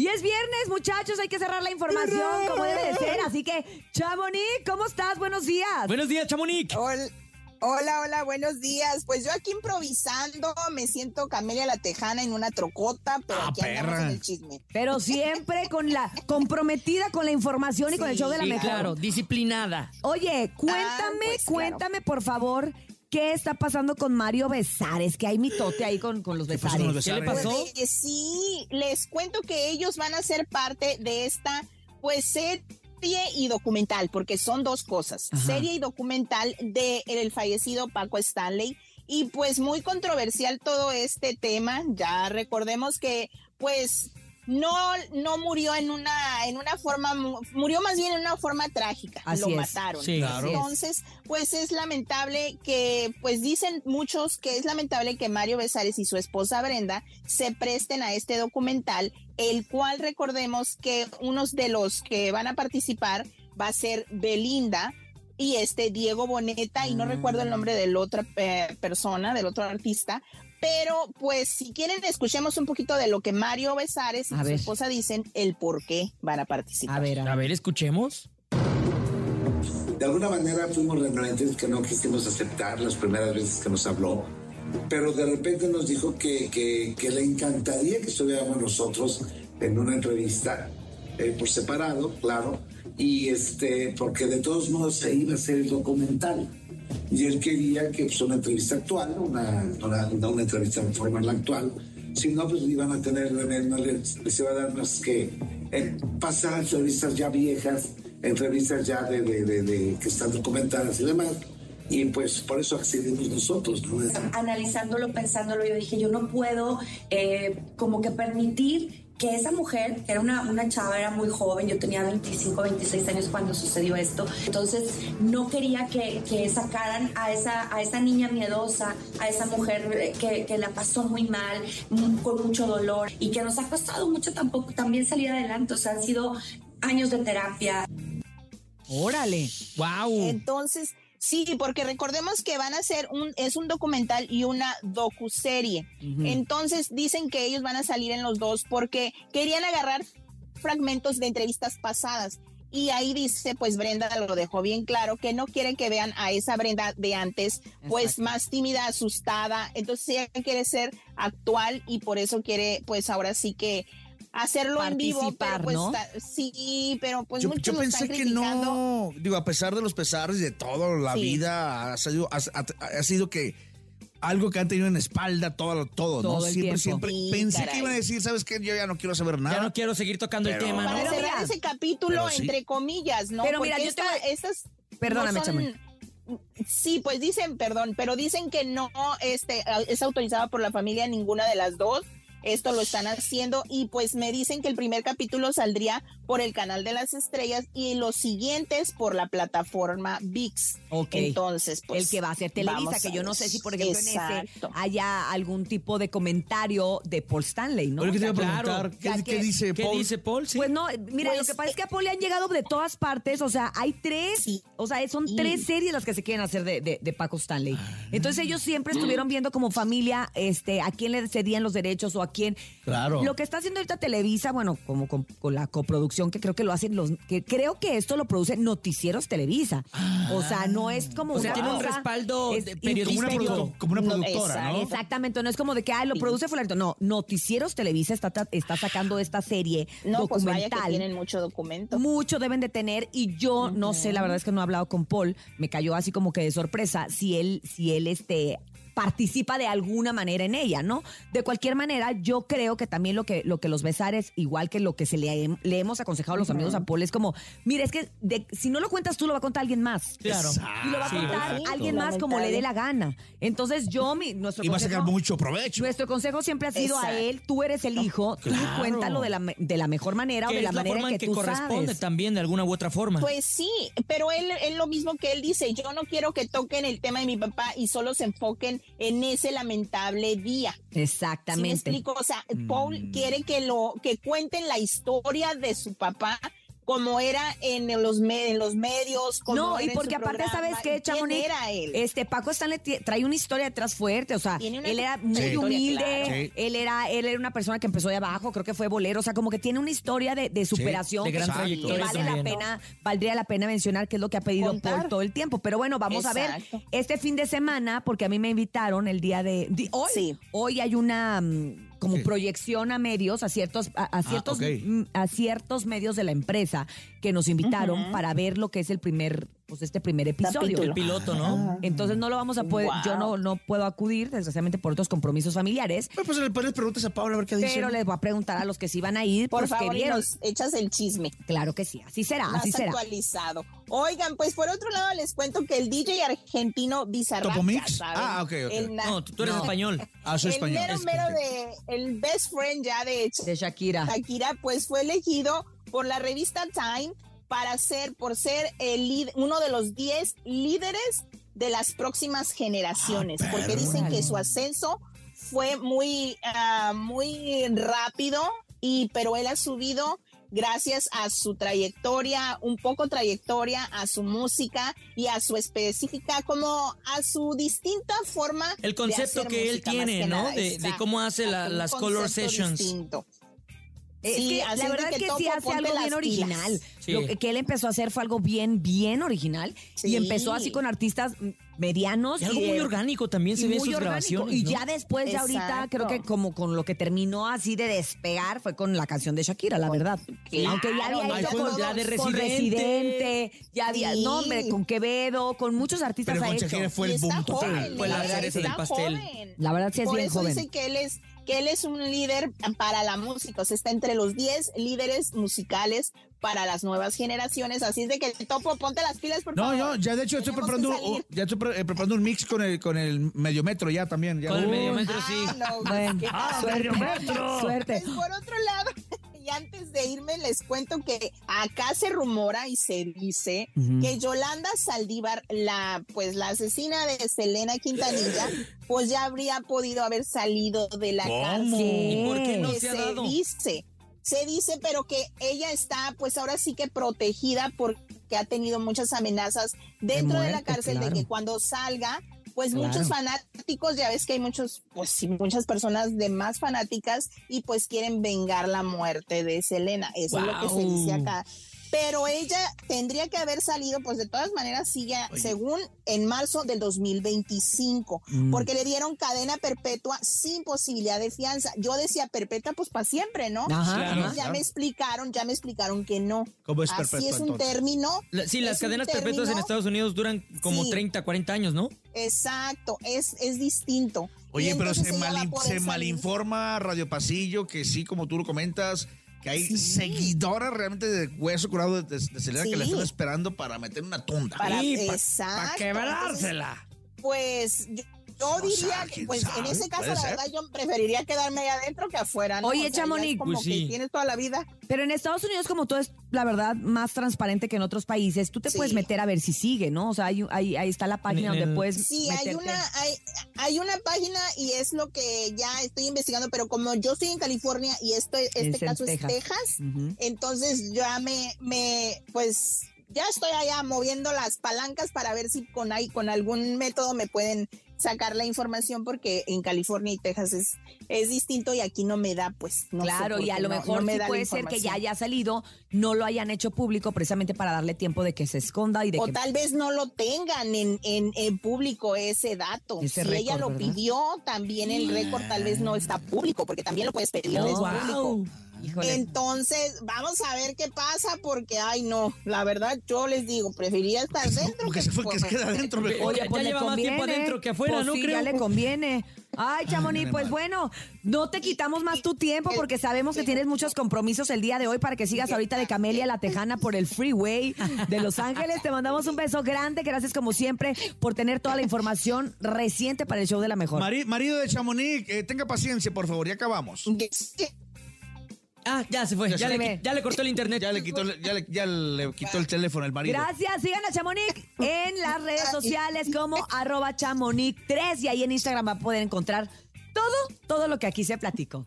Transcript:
Y es viernes, muchachos, hay que cerrar la información como debe de ser. Así que, Chamonix, ¿cómo estás? Buenos días. Buenos días, Chamonix. Hola. Hola, hola, buenos días. Pues yo aquí improvisando, me siento Camelia la Tejana en una trocota, pero Ah, aquí andamos perra. en el chisme. Pero siempre con la comprometida con la información y con el show de la Sí, mejor. claro, disciplinada. Oye, cuéntame, pues, claro. cuéntame, por favor, ¿qué está pasando con Mario Besares? Que hay mitote ahí con, con los pasó con los Besares. ¿Qué le Pues, pasó? eh, sí, les cuento que ellos van a ser parte de esta, pues, serie y documental, porque son dos cosas, Ajá. serie y documental de el fallecido Paco Stanley. Y pues muy controversial todo este tema. Ya recordemos que, pues, no, no murió en una, en una forma, mu- murió más bien en una forma trágica. Así Lo es. mataron. Sí. Entonces, pues es lamentable que, pues dicen muchos que es lamentable que Mario Besares y su esposa Brenda se presten a este documental, el cual recordemos que unos de los que van a participar va a ser Belinda y este Diego Boneta, y no recuerdo el nombre de la otra eh, persona, del otro artista. Pero, pues, si quieren, escuchemos un poquito de lo que Mario Besares y A su ver. esposa dicen, el por qué van a participar. A ver, a A ver. ver, escuchemos. De alguna manera fuimos renuentes que no quisimos aceptar las primeras veces que nos habló, pero de repente nos dijo que, que, que le encantaría que estuviéramos nosotros en una entrevista, eh, por separado, claro, y este, porque de todos modos se iba a hacer el documental. Y él quería que pues, una entrevista actual, una, una, una entrevista en forma la actual, si no, pues iban a tener, no les, les iba a dar más que eh, pasar entrevistas ya viejas, entrevistas ya de, de, de, de- que están documentadas y demás. Y pues por eso accedimos nosotros, ¿no? analizándolo, pensándolo, yo dije, yo no puedo eh, como que permitir que esa mujer, que era una, una chava, era muy joven, yo tenía 25, 26 años cuando sucedió esto, entonces no quería que, que sacaran a esa, a esa niña miedosa, a esa mujer eh, que, que la pasó muy mal, con mucho dolor y que nos ha costado mucho tampoco también salir adelante, o sea, han sido años de terapia, Órale. ¡Wow! Entonces, sí, porque recordemos que van a hacer un, es un documental y una docuserie. Entonces, dicen que ellos van a salir en los dos porque querían agarrar fragmentos de entrevistas pasadas. Y ahí dice, pues Brenda lo dejó bien claro, que no quieren que vean a esa Brenda de antes, pues Exacto. más tímida, asustada. Entonces ella quiere ser actual y por eso quiere, pues ahora sí que hacerlo en vivo. Participar, Pero pues ¿no? sí, pero pues yo, muchos yo lo pensé están que criticando. no, digo, a pesar de los pesares y de todo, la Sí. vida ha sido, ha, ha- ha sido que algo que han tenido en espalda, todo, todo, Todo ¿no? el Siempre, tiempo. siempre. Sí, pensé caray. que iban a decir, ¿sabes qué? Yo ya no quiero saber nada. Ya no quiero seguir tocando el tema, para ¿no? Pero cerrar ese capítulo, sí. entre comillas, ¿no? Pero mira, yo esta- estas Perdóname, no son- Chamonix. Sí, pues dicen, perdón, pero dicen que no este, es autorizada por la familia ninguna de las dos. Esto lo están haciendo y pues me dicen que el primer capítulo saldría por el canal de las estrellas y los siguientes por la plataforma VIX. Ok. Entonces, pues el que va a ser Televisa, que yo no sé si, por ejemplo, en Exacto. ese haya algún tipo de comentario de Paul Stanley, ¿no? Oye, que te iba a preguntar, ¿qué, qué dice ¿Qué Paul? dice Paul? Sí. Pues no, mira, Pues, lo que pasa es que a Paul le han llegado de todas partes, o sea, hay tres, Sí. o sea, son Sí. tres series las que se quieren hacer de, de- de Paco Stanley. Entonces ellos siempre estuvieron viendo como familia este, a quién le cedían los derechos o a quién. Claro. Lo que está haciendo ahorita Televisa, bueno, como con, con la coproducción que creo que lo hacen los, que creo que esto lo produce Noticieros Televisa. o sea, no es como O sea, una tiene un respaldo es de como una, periodístico. produ- como una No, productora. Exactamente, no es como de que, ay, lo produce fulanito. No, Noticieros Televisa está, está sacando esta serie No, pues vaya documental. que tienen mucho documento. Mucho deben de tener y yo no sé, la verdad es que no he hablado con Paul, me cayó así como que de sorpresa si él, si él este participa de alguna manera en ella, ¿no? De cualquier manera, yo creo que también lo que, lo que los besares, igual que lo que se le, le hemos aconsejado a los amigos a Paul, es como, mira, es que de- si no lo cuentas tú, lo va a contar alguien más. Claro. Y lo va a Sí, contar exacto. alguien más como le dé la gana. Entonces yo, mi, nuestro Y va a sacar consejo- mucho provecho. nuestro consejo siempre ha sido a él, tú eres el hijo, tú cuéntalo de la, de la mejor manera o de la la manera forma en en que, que tú corresponde sabes. también, de alguna u otra forma. Pues sí, pero él es lo mismo que él dice, yo no quiero que toquen el tema de mi papá y solo se enfoquen en ese lamentable día. ¿Sí me Exactamente. explico? O sea, Paul quiere que lo que cuenten la historia de su papá como era en los, me- en los medios. Como No, era y en porque su aparte, programa. ¿sabes qué, ¿Quién Chamonix? era él? Este, Paco Stanley trae una historia detrás fuerte, o sea, él era muy humilde, claro. Sí. él era él era una persona que empezó de abajo, creo que fue bolero, o sea, como que tiene una historia de, de superación de gran que- vale la pena, valdría la pena mencionar que es lo que ha pedido Contar. Paul todo el tiempo. Pero bueno, vamos a ver este fin de semana, porque a mí me invitaron el día de, di- hoy, Sí. hoy hay una mm, como Sí. proyección a medios, a ciertos, a, a ciertos, ok. mm, a ciertos medios de la empresa que nos invitaron para ver lo que es el primer, pues este primer episodio. El piloto, ¿no? Entonces no lo vamos a poder, yo no, no puedo acudir, desgraciadamente por otros compromisos familiares, Pues, pues le pones preguntas a Paula a ver qué dice. pero les voy a preguntar a los que sí van a ir, Por pues favor, vieron. nos echas el chisme. Claro que sí, así será, más así será. actualizado. Oigan, pues por otro lado les cuento que el DJ argentino Bizarrap, ¿Topomix? Ah, ok, el No, tú, tú eres No. español. Ah, soy el español. mero Es mero perfecto. de el best friend ya de hecho, De Shakira. Shakira, pues fue elegido por la revista Time para ser, por ser el uno de los 10 líderes de las próximas generaciones, Ah, porque dicen que su ascenso fue muy, ah, muy rápido, y pero él ha subido gracias a su trayectoria, un poco trayectoria, a su música y a su específica, como a su distinta forma. El de concepto hacer que él música, tiene, que ¿no? nada. De- de cómo hace la- las color sessions. distinto. Es Sí, que la verdad es que que sí hace algo bien original. Sí. Lo que, que él empezó a hacer fue algo bien, bien original. Y empezó así con artistas medianos. Y algo de- muy orgánico también se ve en muy sus orgánico. grabaciones. Y ¿no? ya después, ya ahorita, creo que como con lo que terminó así de despegar fue con la canción de Shakira, la verdad. claro, Aunque ya había no, fue con, ya de con Residente. Ya había, Sí. no, hombre, con Quevedo, con muchos artistas Pero ha con hecho. Shakira fue Y el está boom total. joven, Fue la verdad, cereza del pastel. joven. La verdad sí es Por bien eso joven. dice que él es que él es un líder para la música, o sea, está entre los 10 líderes musicales para las nuevas generaciones, así es de que Topo, ponte las pilas por No, favor. yo ya de hecho estoy preparando, salir. ya estoy pre- eh, preparando un mix con el con el mediometro ya también. Ya. Con el mediometro, sí. Ah, no, Bueno, qué suerte. Suerte. Pues por otro lado, y antes de irme les cuento que acá se rumora y se dice que Yolanda Saldívar, la pues la asesina de Selena Quintanilla, pues ya habría podido haber salido de la ¿Cómo? cárcel. ¿Y por qué no se ha dado? dice, se dice, pero que ella está pues ahora sí que protegida porque ha tenido muchas amenazas dentro de, la cárcel claro. de que cuando salga pues Claro. muchos fanáticos, ya ves que hay muchos, pues sí, muchas personas de más fanáticas y pues quieren vengar la muerte de Selena. Eso es lo que se dice acá. Pero ella tendría que haber salido, pues de todas maneras, sigue, según en marzo del 2025, Mm. porque le dieron cadena perpetua sin posibilidad de fianza. Yo decía perpetua, pues para siempre, ¿no? Ajá, Claro. Ya Claro. me explicaron, ya me explicaron que no. ¿Cómo es Así perpetua, es un entonces? término. La- sí, las cadenas perpetuas en Estados Unidos duran como Sí. 30, 40 años, ¿no? Exacto, es, es distinto. Oye, pero se, mal, se malinforma Radio Pasillo que sí, como tú lo comentas, que hay seguidoras realmente de hueso curado de, de Selena que la Sí. están esperando para meter una tunda. Para- Sí, pa- exacto, pa' quebrársela. Pues yo, yo O diría sea, que, ¿quién pues en ese caso, la ser. verdad, yo preferiría quedarme ahí adentro que afuera. ¿no? Oye, O sea, Chamonix, como pues que sí. tienes toda la vida. Pero en Estados Unidos, como todo es, la verdad, más transparente que en otros países, tú te Sí. puedes meter a ver si sigue, ¿no? O sea, hay, ahí, ahí está la página En donde el- puedes Sí, hay una, hay, hay una página y es lo que ya estoy investigando, pero como yo estoy en California y esto, este Es caso Texas. es Texas, entonces ya me, me, pues ya estoy allá moviendo las palancas para ver si con ahí, con algún método me pueden sacar la información porque en California y Texas es, es distinto y aquí no me da, pues, no sé claro, por y a lo mejor no sí puede ser que ya haya salido, no lo hayan hecho público precisamente para darle tiempo de que se esconda y de O que... tal vez no lo tengan en, en, en público ese dato. Ese si ella lo ¿verdad? pidió, también el récord tal vez no está público, porque también lo puedes pedir wow. público. Híjole. Entonces, vamos a ver qué pasa, porque, ay, no, la verdad, yo les digo, preferiría estar dentro Porque que se fue que se queda adentro mejor. Oye, ya lleva más tiempo adentro que afuera, Pues ¿no sí, creo? ya le conviene. Ay, Chamonix, pues bueno, no te quitamos más tu tiempo porque sabemos que tienes muchos compromisos el día de hoy para que sigas ahorita de Camelia La Tejana por el freeway de Los Ángeles. Te mandamos un beso grande. Gracias como siempre por tener toda la información reciente para el show de la mejor. Mari- marido de Chamonix, eh, tenga paciencia, por favor, ya acabamos. Ah, ya se fue. Ya Ya, se le, ya le cortó el internet. Ya le quitó, el- ya le, ya le quitó el teléfono el marido. Gracias, sigan a Chamonix en las redes sociales como arroba chamonix3 y ahí en Instagram va a poder encontrar todo, todo lo que aquí se platicó.